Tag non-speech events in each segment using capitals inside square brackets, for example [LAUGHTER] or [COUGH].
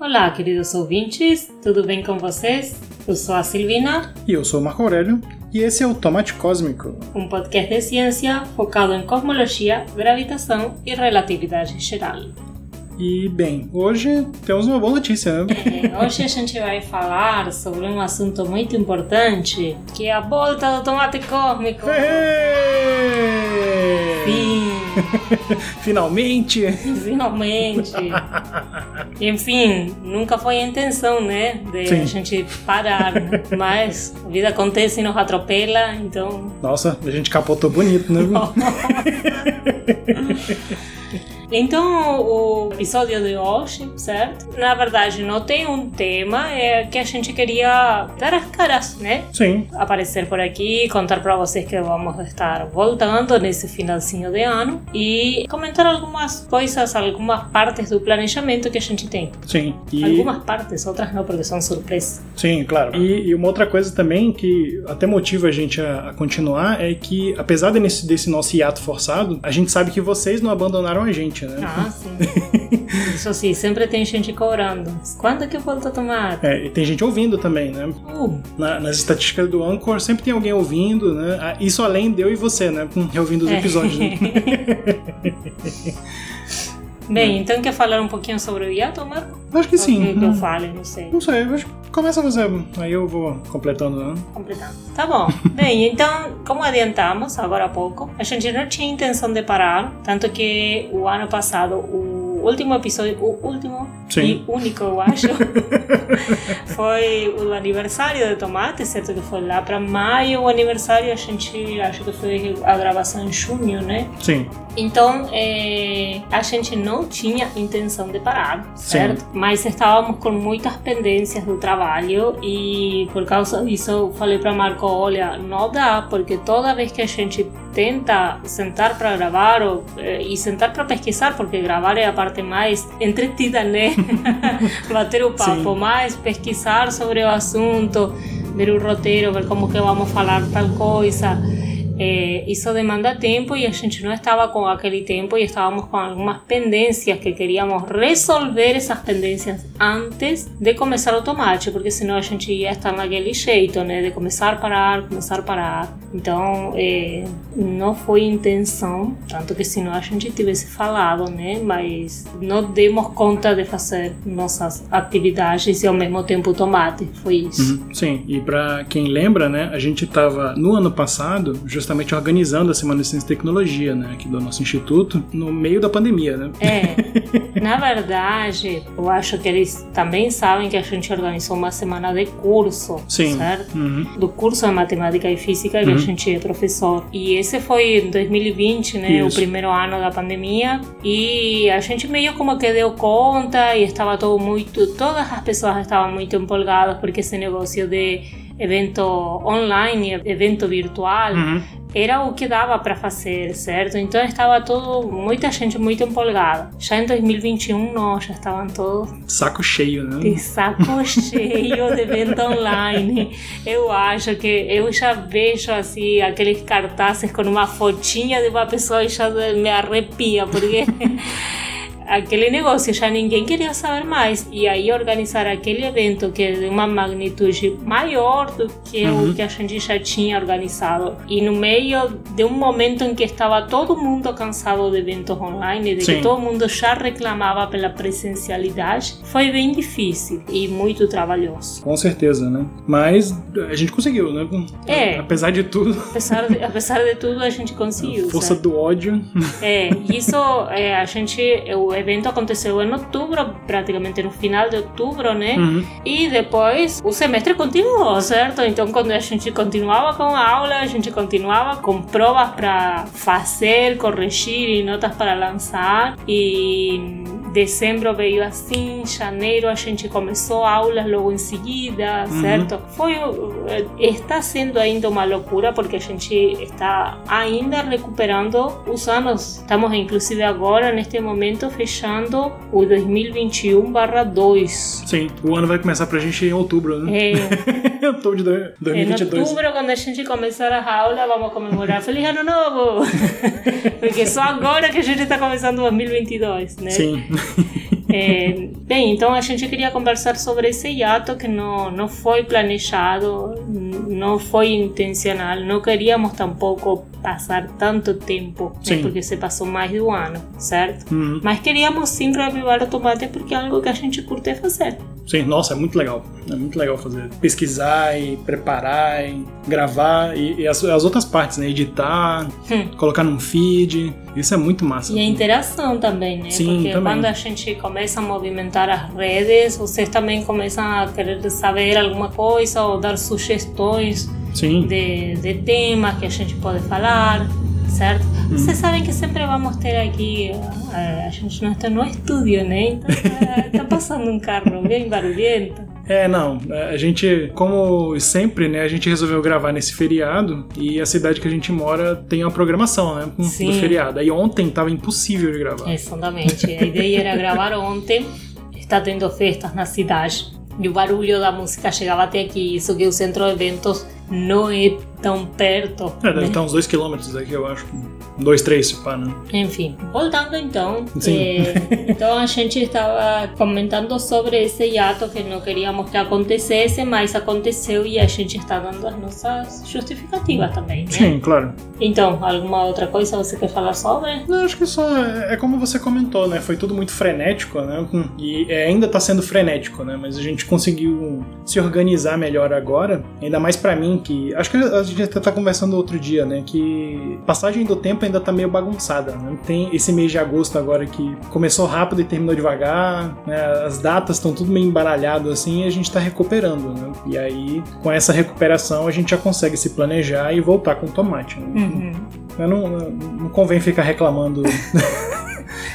Olá, queridos ouvintes, tudo bem com vocês? Eu sou a Silvina. E eu sou o Marco Aurélio. E esse é o Tomate Cósmico um podcast de ciência focado em cosmologia, gravitação e relatividade geral. E, bem, hoje temos uma boa notícia, né? [LAUGHS] É, hoje a gente vai falar sobre um assunto muito importante, que é a volta do tomate cósmico. Sim! [LAUGHS] Finalmente! Finalmente! [LAUGHS] Enfim, nunca foi a intenção, né? De Sim. a gente parar, [LAUGHS] mas a vida acontece e nos atropela, então. Nossa, a gente capotou bonito, né? [LAUGHS] [LAUGHS] Então, o episódio de hoje, certo? Na verdade, não tem um tema, é que a gente queria dar as caras, né? Sim. Aparecer por aqui, contar para vocês que vamos estar voltando nesse finalzinho de ano e comentar algumas coisas, algumas partes do planejamento que a gente tem. Sim. E... Algumas partes, outras não, porque são surpresas. Sim, claro. E, e, uma outra coisa também que até motiva a gente a, a continuar é que, apesar desse, desse nosso hiato forçado, a gente sabe que vocês não abandonaram a gente né? Ah, sim. [LAUGHS] Isso sim, sempre tem gente cobrando. Quando que eu volto a tomar? É, e tem gente ouvindo também, né? Uh. Na, nas estatísticas do Anchor sempre tem alguém ouvindo, né? Ah, isso além de eu e você, né? Ouvindo os é. episódios. Né? [LAUGHS] [LAUGHS] Bem, então quer falar um pouquinho sobre o hiato, Marco? Acho que sim. Que eu fale, não sei. Não sei, acho que começa você, aí eu vou completando, né? Completando. Tá bom. [LAUGHS] Bem, então, como adiantamos agora há pouco, a gente não tinha intenção de parar, tanto que o ano passado o último episódio, o último Sim. e único, eu acho, [LAUGHS] foi o aniversário de Tomate, certo? Que foi lá para maio, o aniversário, a gente acho que foi a gravação em junho, né? Sim. Então, é, a gente não tinha intenção de parar, certo? Sim. Mas estávamos com muitas pendências do trabalho e por causa disso eu falei para Marco, olha, não dá, porque toda vez que a gente tenta sentar para gravar ou, eh, e sentar para pesquisar, porque gravar é a parte mais entretida? [LAUGHS] Bater o papo, Sim. mais pesquisar sobre o assunto, ver o roteiro, ver como que vamos falar tal coisa. Eh, isso demanda tempo e a gente não estava com aquele tempo e estávamos com algumas pendências que queríamos resolver essas pendências antes de começar o tomate, porque senão a gente ia estar naquele jeito, né? De começar parar, começar parar. Então, é, não foi intenção, tanto que senão a gente tivesse falado, né? Mas não demos conta de fazer nossas atividades e ao mesmo tempo o tomate. Foi isso. Uhum, sim, e para quem lembra, né? A gente estava no ano passado, justamente justamente organizando a Semana de Ciência e Tecnologia, né, aqui do nosso instituto, no meio da pandemia, né? É. [LAUGHS] Na verdade, eu acho que eles também sabem que a gente organizou uma semana de curso, Sim. certo? Uhum. Do curso de Matemática e Física, que uhum. a gente é professor. E esse foi em 2020, né, Isso. o primeiro ano da pandemia, e a gente meio como que deu conta e estava todo muito, todas as pessoas estavam muito empolgadas porque esse negócio de evento online, evento virtual, uhum. Era o que dava para fazer, certo? Então estava todo, muita gente muito empolgada. Já em 2021, não, já estavam todos. Saco cheio, né? De saco [LAUGHS] cheio de evento online. Eu acho que eu já vejo assim aqueles cartazes com uma fotinha de uma pessoa e já me arrepia, porque. Aquele negócio já ninguém queria saber mais. E aí organizar aquele evento que é de uma magnitude maior do que uhum. o que a gente já tinha organizado. E no meio de um momento em que estava todo mundo cansado de eventos online de Sim. que todo mundo já reclamava pela presencialidade foi bem difícil e muito trabalhoso. Com certeza né? Mas a gente conseguiu né? É. Apesar de tudo. Apesar de, apesar de tudo a gente conseguiu a força sabe? do ódio. É isso é, a gente eu evento aconteceu em outubro, praticamente no final de outubro, né? Uhum. E depois o semestre continuou, certo? Então, quando a gente continuava com a aula, a gente continuava com provas para fazer, corrigir e notas para lançar. E dezembro veio assim, janeiro a gente começou aulas logo em seguida, uhum. certo? Foi, eh, está sendo ainda uma loucura porque a gente está ainda recuperando os anos. Estamos inclusive agora, neste momento, fechando o 2021/2. Sim, o ano vai começar pra gente em outubro, [LAUGHS] né? É. outubro de 2022. Em outubro, quando a gente começar a aula, vamos comemorar Feliz Ano Novo! [LAUGHS] porque só agora que a gente está começando 2022, né? Sim. É, bem, então a gente queria conversar sobre esse hiato que não, não foi planejado, não foi intencional, não queríamos tampouco passar tanto tempo, né, porque se passou mais de um ano, certo? Uhum. Mas queríamos sim reavivar o tomate porque é algo que a gente curte fazer. Sim, nossa, é muito legal. É muito legal fazer. Pesquisar e preparar e gravar e, e as, as, outras partes, né? Editar, hum. colocar num feed. Isso é muito massa. E a interação também, né? Sim, Porque também. quando a gente começa a movimentar as redes, vocês também começam a querer saber alguma coisa ou dar sugestões Sim. De, de temas que a gente pode falar certo? Hum. Vocês sabem que sempre vamos ter aqui, a, a gente não está no estúdio, né? Então está passando um carro bem barulhento. É, não. A gente, como sempre, né, a gente resolveu gravar nesse feriado e a cidade que a gente mora tem uma programação, né, Sim. do feriado. Aí ontem tava impossível de gravar. Exatamente. A ideia era gravar ontem. Está tendo festas na cidade e o barulho da música chegava até aqui. Isso que o centro de eventos não é tão perto. É, deve né? estar uns dois quilômetros daqui, eu acho. Dois, três, se pá, né? Enfim, voltando então. Sim. eh, então a gente estava comentando sobre esse hiato que não queríamos que acontecesse, mas aconteceu e a gente está dando as nossas justificativas também, né? Sim, claro. Então, alguma outra coisa você quer falar sobre? Não, acho que só é, é como você comentou, né? Foi tudo muito frenético, né? E é, ainda tá sendo frenético, né? Mas a gente conseguiu se organizar melhor agora. Ainda mais para mim, que. Acho que a gente até tá conversando outro dia, né? Que passagem do tempo ainda tá meio bagunçada, né? Tem esse mês de agosto agora que começou rápido e terminou devagar, né? As datas estão tudo meio embaralhado assim e a gente tá recuperando, né? E aí, com essa recuperação, a gente já consegue se planejar e voltar com o tomate. Né? Uhum. Não, não, não convém ficar reclamando.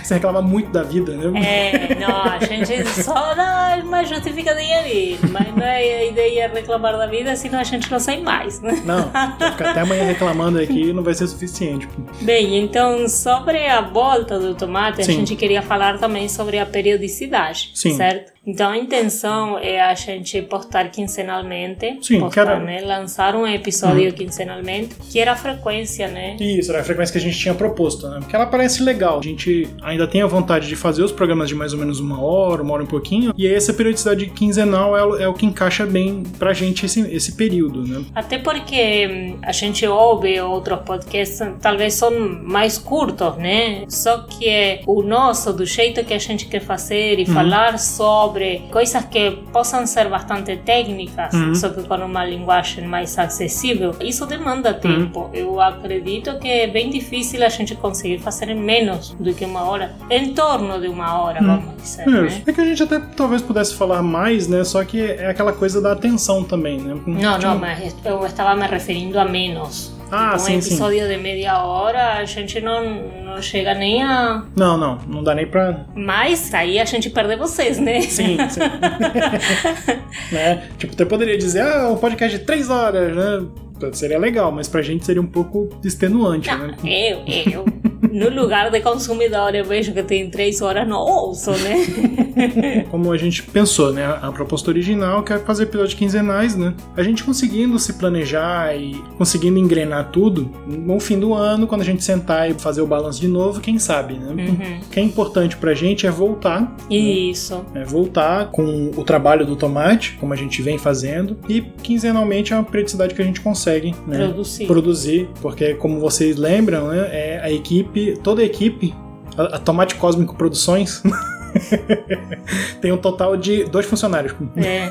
Você reclama muito da vida, né? É, não, a gente só dá uma justificadinha ali, mas não é a ideia reclamar da vida, senão a gente não sai mais, né? Não, ficar até amanhã reclamando aqui não vai ser suficiente. Bem, então sobre a volta do tomate, Sim. a gente queria falar também sobre a periodicidade, Sim. certo? Então a intenção é a gente postar quinzenalmente, Sim, postar, cara- né? lançar um episódio quinzenalmente, que era a frequência, né? Isso, era a frequência que a gente tinha proposto, né? Porque ela parece legal. A gente ainda tem a vontade de fazer os programas de mais ou menos uma hora, uma hora e um pouquinho. E aí essa periodicidade quinzenal é, o- é o que encaixa bem pra gente esse, esse período, né? Até porque hum, a gente ouve outros podcasts, talvez são mais curtos, né? Só que é o nosso, do jeito que a gente quer fazer e falar sobre coisas que possam ser bastante técnicas, Uhum. só que com uma linguagem mais acessível, isso demanda tempo. Eu acredito que é bem difícil a gente conseguir fazer em menos do que uma hora, em torno de uma hora, vamos dizer, né? É, é que a gente até talvez pudesse falar mais, né? Só que é aquela coisa da atenção também, né? Não, não, mas eu estava me referindo a menos. Ah, um sim, sim. episódio de meia hora, a gente não, não chega nem a. Não, não, não dá nem pra. Mas aí a gente perde vocês, né? Sim, sim. [LAUGHS] né? Tipo, até poderia dizer, ah, um podcast de três horas, né? Seria legal, mas pra gente seria um pouco extenuante, né? Eu, eu. No lugar de consumidor, eu vejo que tem três horas, não ouço, né? [LAUGHS] [LAUGHS] Como a gente pensou, né? A proposta original que é fazer episódios quinzenais, né? A gente conseguindo se planejar e conseguindo engrenar tudo, no fim do ano, quando a gente sentar e fazer o balanço de novo, quem sabe, né? Uhum. O que é importante pra gente é voltar Isso. é voltar com o trabalho do tomate, como a gente vem fazendo, e quinzenalmente é uma periodicidade que a gente consegue né, Produzir. produzir, porque como vocês lembram, né, é a equipe, toda a equipe, a, a Tomate Cósmico Produções, [LAUGHS] [LAUGHS] tem um total de dois funcionários, É.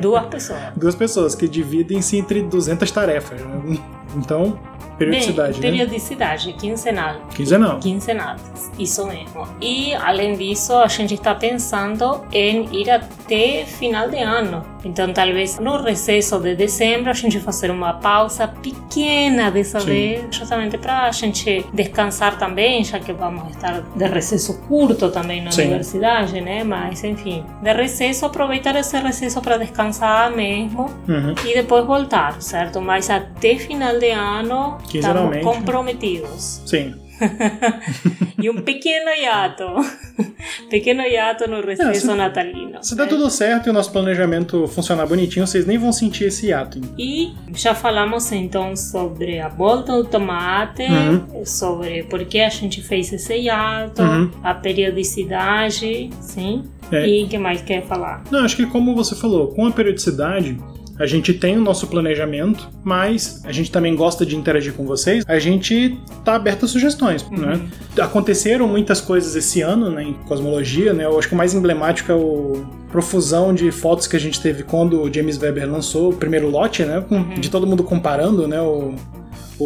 Duas pessoas. [LAUGHS] duas pessoas que dividem-se entre 200 tarefas. né? Então, periodicidade, Bem, né? periodicidade, quinzenal. Quinzenal. Quinzenal, isso mesmo. E além disso, a gente está pensando em ir até final de ano. Então, talvez no recesso de dezembro, a gente fazer uma pausa pequena dessa Sim. vez, justamente para a gente descansar também, já que vamos estar de recesso curto também na Sim. universidade, né? Mas, enfim, de recesso, aproveitar esse recesso para descansar mesmo Uhum. e depois voltar, certo? Mas até final de ano estamos comprometidos. Sim. [LAUGHS] e um pequeno hiato. [LAUGHS] pequeno hiato no recesso se- natalino. Se der tudo certo e o nosso planejamento funcionar bonitinho, vocês nem vão sentir esse hiato. E já falamos então sobre a volta do tomate, Uhum. sobre por que a gente fez esse hiato, Uhum. a periodicidade, sim. É. E o que mais quer falar? Não, acho que como você falou, com a periodicidade, a gente tem o nosso planejamento, mas a gente também gosta de interagir com vocês. A gente tá aberto a sugestões, né? Aconteceram muitas coisas esse ano, né, em cosmologia, né? Eu acho que o mais emblemático é o profusão de fotos que a gente teve quando o James Webber lançou o primeiro lote, né? com- De todo mundo comparando, né? O,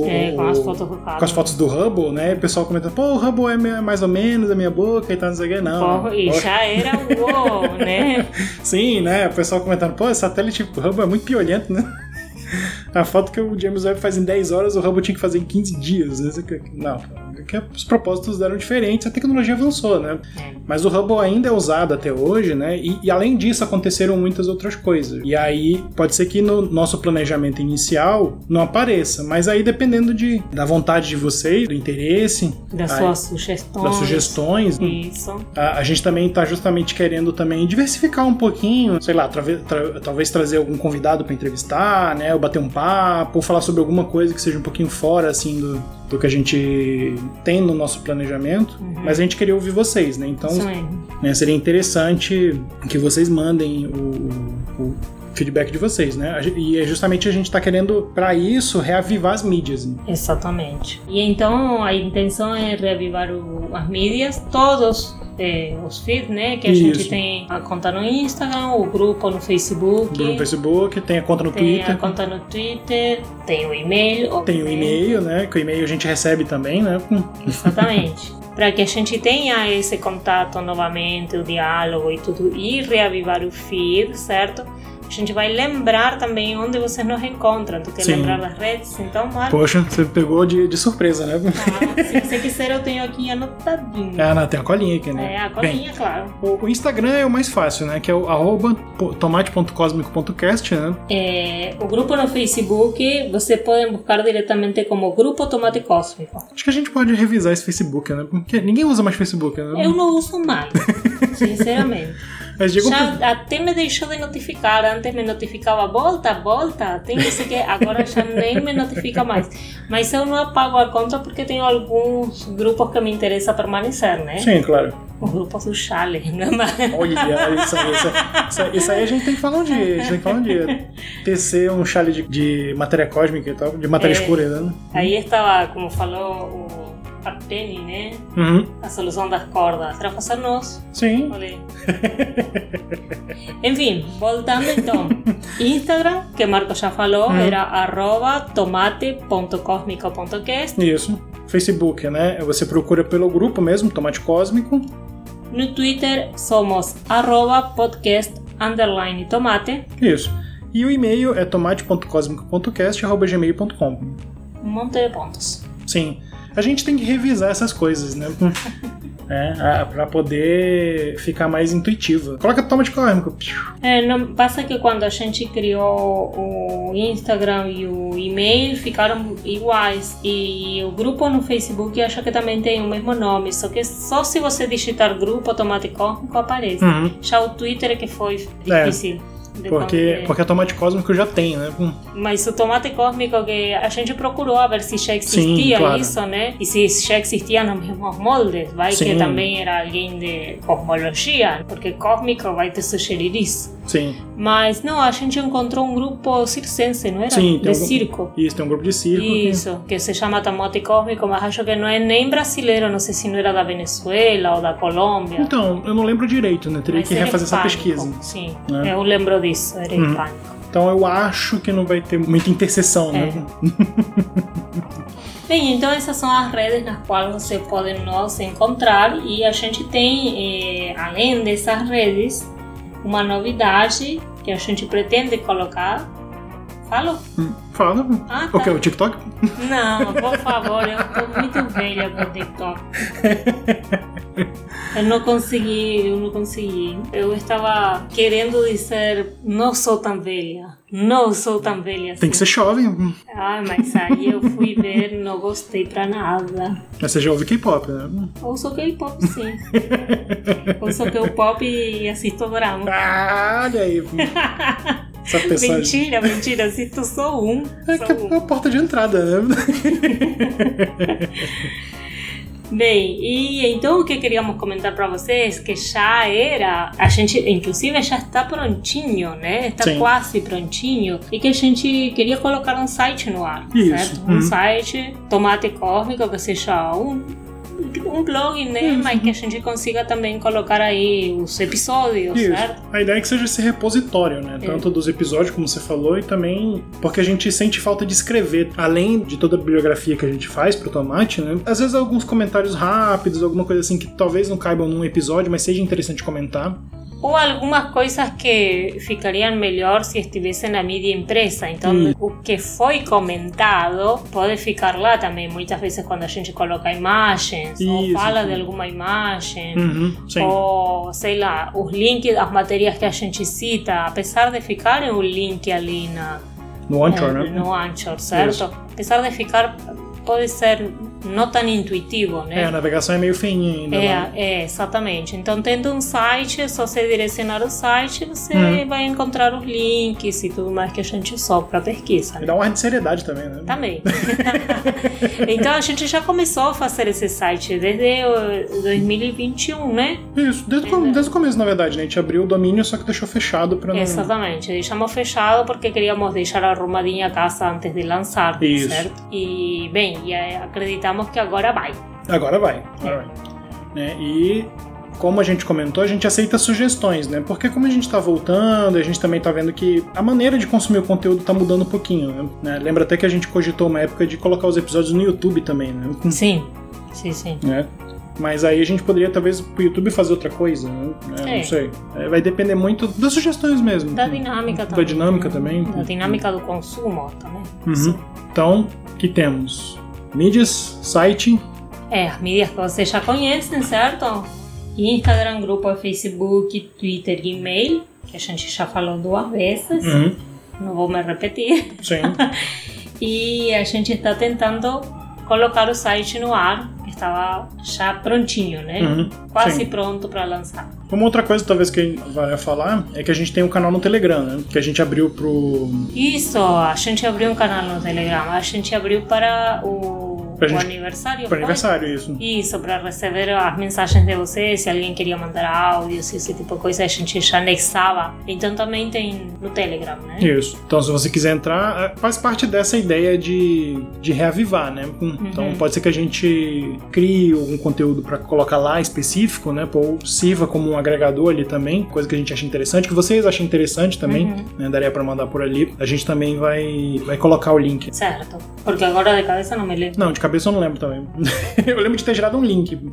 o- É, com o- as fotos do com as Hubble. fotos do Hubble, né? O pessoal comentando, pô, o Hubble é mais ou menos a minha boca e tal, não sei o que, não. E já era [LAUGHS] uou, né? Sim, né? O pessoal comentando, pô, esse satélite Hubble é muito piolento, né? [LAUGHS] A foto que o James Webb faz em 10 horas, o Hubble tinha que fazer em 15 dias. Aqui- Não, que os propósitos eram diferentes, a tecnologia avançou, né? Mas o Hubble ainda é usado até hoje, né? E, e além disso, aconteceram muitas outras coisas. E aí, pode ser que no nosso planejamento inicial não apareça, mas aí dependendo de, da vontade de vocês, do interesse, Das aí- suas sugestões. das sugestões, Isso. a, a gente também está justamente querendo também diversificar um pouquinho, sei lá, trave- tra- talvez trazer algum convidado para entrevistar, né, ou bater um papo, ou falar sobre alguma coisa que seja um pouquinho fora assim do, do que a gente tem no nosso planejamento. Mas a gente queria ouvir vocês, né? Então, né, seria interessante que vocês mandem o, o feedback de vocês, né? E é justamente a gente está querendo para isso reavivar as mídias. né? Exatamente. E então a intenção é reavivar o- as mídias, todos eh, os feeds, né? Que a Isso. gente tem a conta no Instagram, o grupo no Facebook, No Facebook, tem a conta no tem Twitter. a conta no Twitter, tem o e-mail. Tem o e-mail, né? Que o e-mail a gente recebe também, né? Exatamente. [LAUGHS] Para que a gente tenha esse contato novamente, o diálogo e tudo, e reavivar o feed, certo? A gente vai lembrar também onde vocês nos encontram. Tu quer Sim. lembrar das redes? Então, Marco, Poxa, você pegou de, de surpresa, né? tá. se você quiser, eu tenho aqui anotadinho. Ah, não, tem a colinha aqui, né? É, a Bem, colinha, claro. o, o Instagram é o mais fácil, né? Que é o arroba tomate.cosmico.cast, né? É, o grupo no Facebook, você pode buscar diretamente como Grupo Tomate Cósmico. Acho que a gente pode revisar esse Facebook, né? Porque ninguém usa mais Facebook, né? Eu não uso mais, [LAUGHS] sinceramente. Já até me deixou de notificar. Antes me notificava, volta, volta, tem isso que. Agora já nem me notifica mais. Mas eu não apago a conta porque tenho alguns grupos que me interessa permanecer, né? Sim, claro. Os grupos do Chale, [LAUGHS] é mais? Olha, isso aí, isso, aí, isso aí- isso aí a gente tem que falar um dia. A gente tem que falar um dia. Tecer um chale de, de matéria cósmica e tal, de matéria É. escura, né? Aí estava, como falou o a Penny, né? Uhum. A solução das cordas. Era fazer nós. Sim. Olha. [LAUGHS] Enfim, voltando então. [LAUGHS] Instagram, que Marco já falou, Uhum. era arroba tomate.cosmico.cast. Isso. Facebook, né? Você procura pelo grupo mesmo, Tomate Cósmico. No Twitter somos arroba podcast underline tomate. Isso. E o e-mail é tomate.cosmico.cast.gmail.com. Um monte de pontos. Sim. A gente tem que revisar essas coisas, né? [LAUGHS] É, a- pra poder ficar mais intuitivo. Coloca tomate cósmico. Piu. É, não, passa que quando a gente criou o Instagram e o e-mail ficaram iguais. E o grupo no Facebook acho que também tem o mesmo nome. Só que só se você digitar grupo Cósmico aparece. Uhum. Já o Twitter é que foi É, difícil. de Porque, porque a tomate cósmico já tem, né? Hum. Mas o tomate cósmico que a gente procurou a ver se já existia claro. isso, né? E se já existia nos mesmos moldes, vai que Sim. também era alguém de cosmologia, porque cósmico vai te sugerir isso. Sim. Mas não, a gente encontrou um grupo circense, não era? Sim, de um- circo. Isso, tem um grupo de circo. que- Isso, que se chama Tomate Cósmico, mas acho que não é nem brasileiro, não sei se não era da Venezuela ou da Colômbia. Então, eu não lembro direito, né? Teria Mas que refazer essa pesquisa. Sim, né? eu lembro disso, era Uhum. hispânico. Então eu acho que não vai ter muita interseção, né? [LAUGHS] Bem, então essas são as redes nas quais você pode nos encontrar e a gente tem, eh, além dessas redes, uma novidade que a gente pretende colocar. Falo? Hum, Fala. Ah, O tá. que? O TikTok? Não, por favor, eu estou muito velha para TikTok. [LAUGHS] Eu não consegui, eu não consegui. Eu estava querendo dizer, não sou tão velha. Não sou tão velha assim. Tem que ser jovem. Ah, mas aí eu fui ver, não gostei pra nada. Mas você já ouve K-pop, né? Ouço K-pop, sim. Ouço K-pop e assisto drama. Ah, olha aí. [LAUGHS] Mentira, mentira, assisto só um. É só que é um. a porta de entrada, né? [LAUGHS] Bem, e então o que queríamos comentar para vocês que já era, a gente inclusive já está prontinho, né? Está Sim. quase prontinho e que a gente queria colocar um site no ar, Isso, certo? Um uhum. site tomate cósmico que seja um um blog, né? Isso. Mas que a gente consiga também colocar aí os episódios, Isso. certo? A ideia é que seja esse repositório, né? É. Tanto dos episódios, como você falou, e também porque a gente sente falta de escrever. Além de toda a bibliografia que a gente faz pro Tomate, né? Às vezes alguns comentários rápidos, alguma coisa assim que talvez não caibam num episódio, mas seja interessante comentar. Ou algumas coisas que ficariam melhor se estivessem na mídia impressa. Então, Hum. o que foi comentado pode ficar lá também. Muitas vezes, quando a gente coloca imagens, ou Isso, fala sim. de alguma imagem, Uhum, ou sei lá, os links das matérias que a gente cita, apesar de ficarem o link ali na, No Anchor, eh, né? no Anchor, certo? Isso. Apesar de ficar, pode ser não tão intuitivo, né? É, a navegação é meio feinha ainda. É, é, exatamente. Então, tendo um site, é só você direcionar o site, você Uhum. vai encontrar os links e tudo mais que a gente usou para pesquisa. E Né? dá um ar de seriedade também, né? Também. [LAUGHS] [LAUGHS] então, a gente já começou a fazer esse site desde o 2021, né? Isso, desde, o com- desde o começo, na verdade, né? A gente abriu o domínio, só que deixou fechado pra não. Exatamente. Deixamos fechado porque queríamos deixar arrumadinha a casa antes de lançar, Isso. certo? E, bem, e aí acreditamos que agora vai. Agora vai. Agora vai. Né? E como a gente comentou, a gente aceita sugestões, né? Porque como a gente tá voltando, a gente também tá vendo que a maneira de consumir o conteúdo tá mudando um pouquinho, né? Lembra até que a gente cogitou uma época de colocar os episódios no YouTube também, né? Sim, sim, sim. Né? Mas aí a gente poderia talvez pro YouTube fazer outra coisa, né? É, É. Não sei. É, vai depender muito das sugestões mesmo. Da dinâmica Da também. dinâmica né? também. Da dinâmica do consumo também. Uhum. Então, que temos? Mídias, site, É, as mídias que vocês já conhecem, certo? Instagram, grupo, Facebook, Twitter e e-mail, que a gente já falou duas vezes, uhum. não vou me repetir. sim. [LAUGHS] E a gente está tentando colocar o site no ar, que estava já prontinho, né? Uhum, Quase sim. pronto para lançar. Uma outra coisa, talvez, que vai falar é que a gente tem um canal no Telegram, né? Que a gente abriu pro. Isso, a gente abriu um canal no Telegram, a gente abriu para o, Pra o gente- aniversário. foi? aniversário, isso. Isso, para receber as mensagens de vocês, se alguém queria mandar áudios, esse tipo de coisa, a gente já anexava. Então também tem no Telegram, né? Isso. Então, se você quiser entrar, é, faz parte dessa ideia de, de reavivar, né? Então, pode ser que a gente crie algum conteúdo para colocar lá específico, né? Ou sirva como um agregador ali também, coisa que a gente acha interessante, que vocês acham interessante também, né? Daria para mandar por ali. A gente também vai, vai colocar o link. Certo. Porque agora de cabeça não me lembro. Não, de cabeça eu não lembro também. [LAUGHS] eu lembro de ter gerado um link. [LAUGHS]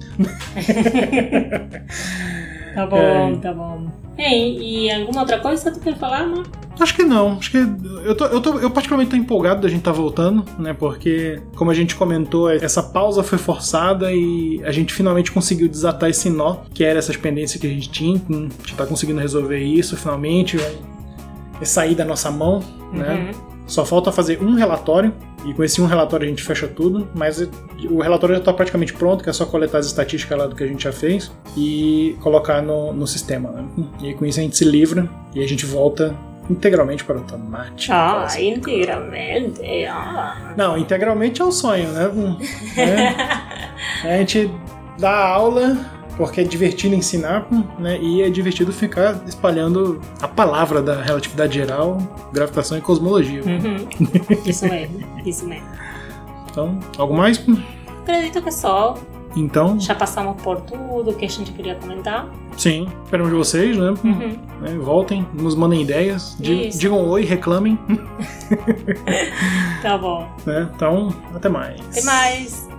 Tá bom, tá bom. Bem, e alguma outra coisa que tu quer falar, amor? Acho que não. Acho que eu, tô, eu, tô, eu particularmente tô empolgado da gente tá voltando, né? Porque, como a gente comentou, essa pausa foi forçada e a gente finalmente conseguiu desatar esse nó, que era essas pendências que a gente tinha. A gente tá conseguindo resolver isso finalmente. Vai sair da nossa mão, né? Uhum. Só falta fazer um relatório, e com esse um relatório a gente fecha tudo, mas o relatório já está praticamente pronto, que é só coletar as estatísticas lá do que a gente já fez e colocar no, no sistema. Né? E com isso a gente se livra e a gente volta integralmente para o tomate. Ah, Quase. integralmente. Ah. Não, integralmente é o sonho, né? Né? [LAUGHS] a gente dá aula porque é divertido ensinar, né? E é divertido ficar espalhando a palavra da relatividade geral, gravitação e cosmologia. Uhum. Isso mesmo, [LAUGHS] isso mesmo. Então, algo mais? Acredito que só. Então, Já passamos por tudo que a gente queria comentar. sim, esperamos vocês, né? Uhum. Né, Voltem, nos mandem ideias, Isso. digam oi, reclamem, [LAUGHS] Tá bom. [LAUGHS] né? Então, até mais. Até mais.